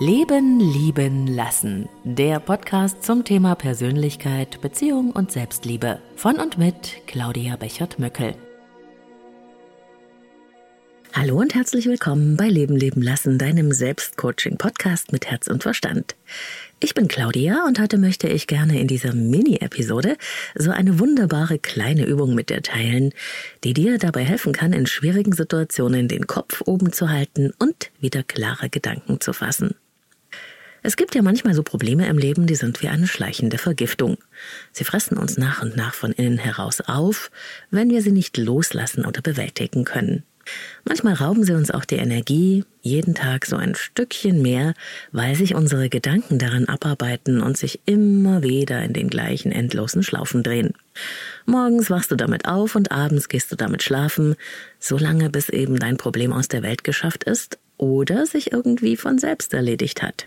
Leben, Lieben, Lassen. Der Podcast zum Thema Persönlichkeit, Beziehung und Selbstliebe. Von und mit Claudia Bechert-Möckel. Hallo und herzlich willkommen bei Leben, Leben, Lassen, deinem Selbstcoaching-Podcast mit Herz und Verstand. Ich bin Claudia und heute möchte ich gerne in dieser Mini-Episode so eine wunderbare kleine Übung mit dir teilen, die dir dabei helfen kann, in schwierigen Situationen den Kopf oben zu halten und wieder klare Gedanken zu fassen. Es gibt ja manchmal so Probleme im Leben, die sind wie eine schleichende Vergiftung. Sie fressen uns nach und nach von innen heraus auf, wenn wir sie nicht loslassen oder bewältigen können. Manchmal rauben sie uns auch die Energie, jeden Tag so ein Stückchen mehr, weil sich unsere Gedanken daran abarbeiten und sich immer wieder in den gleichen endlosen Schlaufen drehen. Morgens wachst du damit auf und abends gehst du damit schlafen, solange bis eben dein Problem aus der Welt geschafft ist oder sich irgendwie von selbst erledigt hat.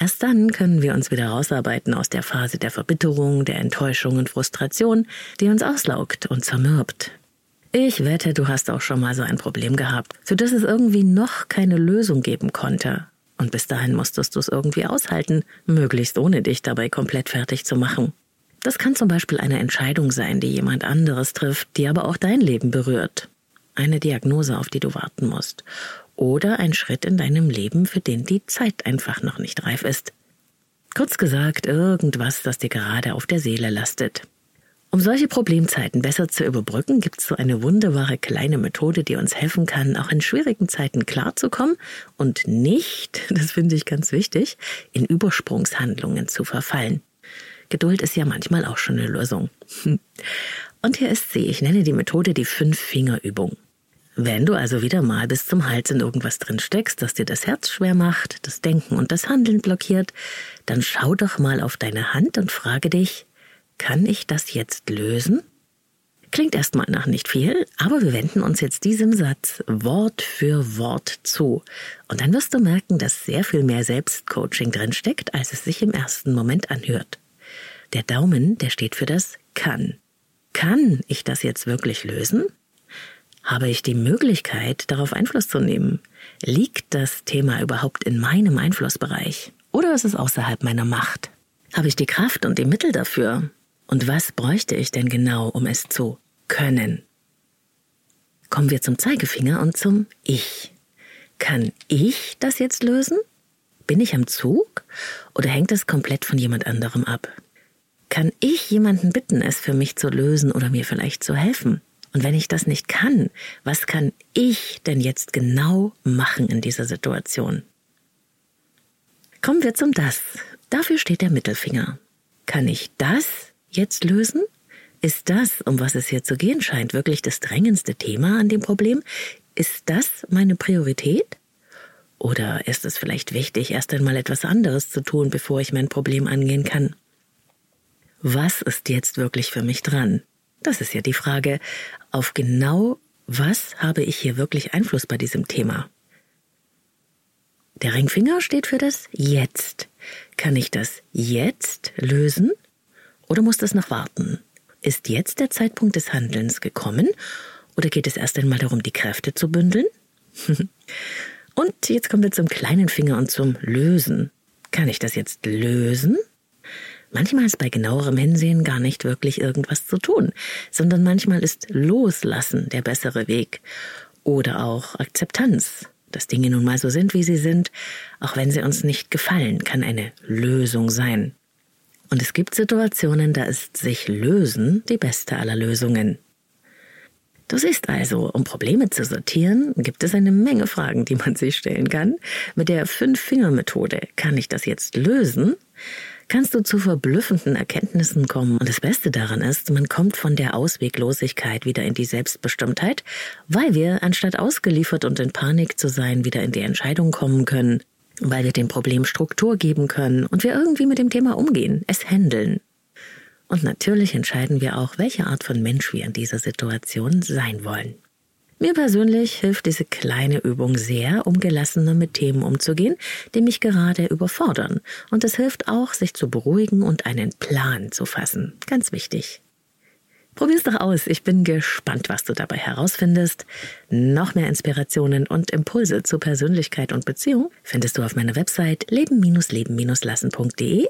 Erst dann können wir uns wieder rausarbeiten aus der Phase der Verbitterung, der Enttäuschung und Frustration, die uns auslaugt und zermürbt. Ich wette, du hast auch schon mal so ein Problem gehabt, für das es irgendwie noch keine Lösung geben konnte. Und bis dahin musstest du es irgendwie aushalten, möglichst ohne dich dabei komplett fertig zu machen. Das kann zum Beispiel eine Entscheidung sein, die jemand anderes trifft, die aber auch dein Leben berührt. Eine Diagnose, auf die du warten musst oder ein Schritt in deinem Leben, für den die Zeit einfach noch nicht reif ist. Kurz gesagt, irgendwas, das dir gerade auf der Seele lastet. Um solche Problemzeiten besser zu überbrücken, gibt es so eine wunderbare kleine Methode, die uns helfen kann, auch in schwierigen Zeiten klarzukommen und nicht, das finde ich ganz wichtig, in Übersprungshandlungen zu verfallen. Geduld ist ja manchmal auch schon eine Lösung. Und hier ist sie, ich nenne die Methode die Fünf-Finger-Übung. Wenn du also wieder mal bis zum Hals in irgendwas drin steckst, das dir das Herz schwer macht, das Denken und das Handeln blockiert, dann schau doch mal auf deine Hand und frage dich, kann ich das jetzt lösen? Klingt erstmal nach nicht viel, aber wir wenden uns jetzt diesem Satz Wort für Wort zu. Und dann wirst du merken, dass sehr viel mehr Selbstcoaching drin steckt, als es sich im ersten Moment anhört. Der Daumen, der steht für das kann. Kann ich das jetzt wirklich lösen? Habe ich die Möglichkeit, darauf Einfluss zu nehmen? Liegt das Thema überhaupt in meinem Einflussbereich? Oder ist es außerhalb meiner Macht? Habe ich die Kraft und die Mittel dafür? Und was bräuchte ich denn genau, um es zu können? Kommen wir zum Zeigefinger und zum Ich. Kann ich das jetzt lösen? Bin ich am Zug? Oder hängt es komplett von jemand anderem ab? Kann ich jemanden bitten, es für mich zu lösen oder mir vielleicht zu helfen? Und wenn ich das nicht kann, was kann ich denn jetzt genau machen in dieser Situation? Kommen wir zum Das. Dafür steht der Mittelfinger. Kann ich das jetzt lösen? Ist das, um was es hier zu gehen scheint, wirklich das drängendste Thema an dem Problem? Ist das meine Priorität? Oder ist es vielleicht wichtig, erst einmal etwas anderes zu tun, bevor ich mein Problem angehen kann? Was ist jetzt wirklich für mich dran? Das ist ja die Frage, auf genau was habe ich hier wirklich Einfluss bei diesem Thema? Der Ringfinger steht für das Jetzt. Kann ich das jetzt lösen oder muss das noch warten? Ist jetzt der Zeitpunkt des Handelns gekommen oder geht es erst einmal darum, die Kräfte zu bündeln? und jetzt kommen wir zum kleinen Finger und zum Lösen. Kann ich das jetzt lösen? Manchmal ist bei genauerem Hinsehen gar nicht wirklich irgendwas zu tun, sondern manchmal ist Loslassen der bessere Weg oder auch Akzeptanz, dass Dinge nun mal so sind, wie sie sind, auch wenn sie uns nicht gefallen, kann eine Lösung sein. Und es gibt Situationen, da ist sich lösen die beste aller Lösungen. Du siehst also, um Probleme zu sortieren, gibt es eine Menge Fragen, die man sich stellen kann. Mit der Fünf-Finger-Methode kann ich das jetzt lösen? Kannst du zu verblüffenden Erkenntnissen kommen. Und das Beste daran ist, man kommt von der Ausweglosigkeit wieder in die Selbstbestimmtheit, weil wir, anstatt ausgeliefert und in Panik zu sein, wieder in die Entscheidung kommen können, weil wir dem Problem Struktur geben können und wir irgendwie mit dem Thema umgehen, es handeln. Und natürlich entscheiden wir auch, welche Art von Mensch wir in dieser Situation sein wollen. Mir persönlich hilft diese kleine Übung sehr, um gelassener mit Themen umzugehen, die mich gerade überfordern. Und es hilft auch, sich zu beruhigen und einen Plan zu fassen. Ganz wichtig. Probier's doch aus. Ich bin gespannt, was du dabei herausfindest. Noch mehr Inspirationen und Impulse zu Persönlichkeit und Beziehung findest du auf meiner Website leben-leben-lassen.de.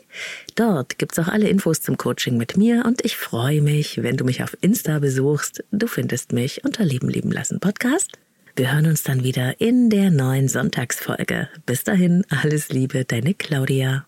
Dort gibt's auch alle Infos zum Coaching mit mir und ich freue mich, wenn du mich auf Insta besuchst. Du findest mich unter Leben leben lassen Podcast. Wir hören uns dann wieder in der neuen Sonntagsfolge. Bis dahin, alles Liebe, deine Claudia.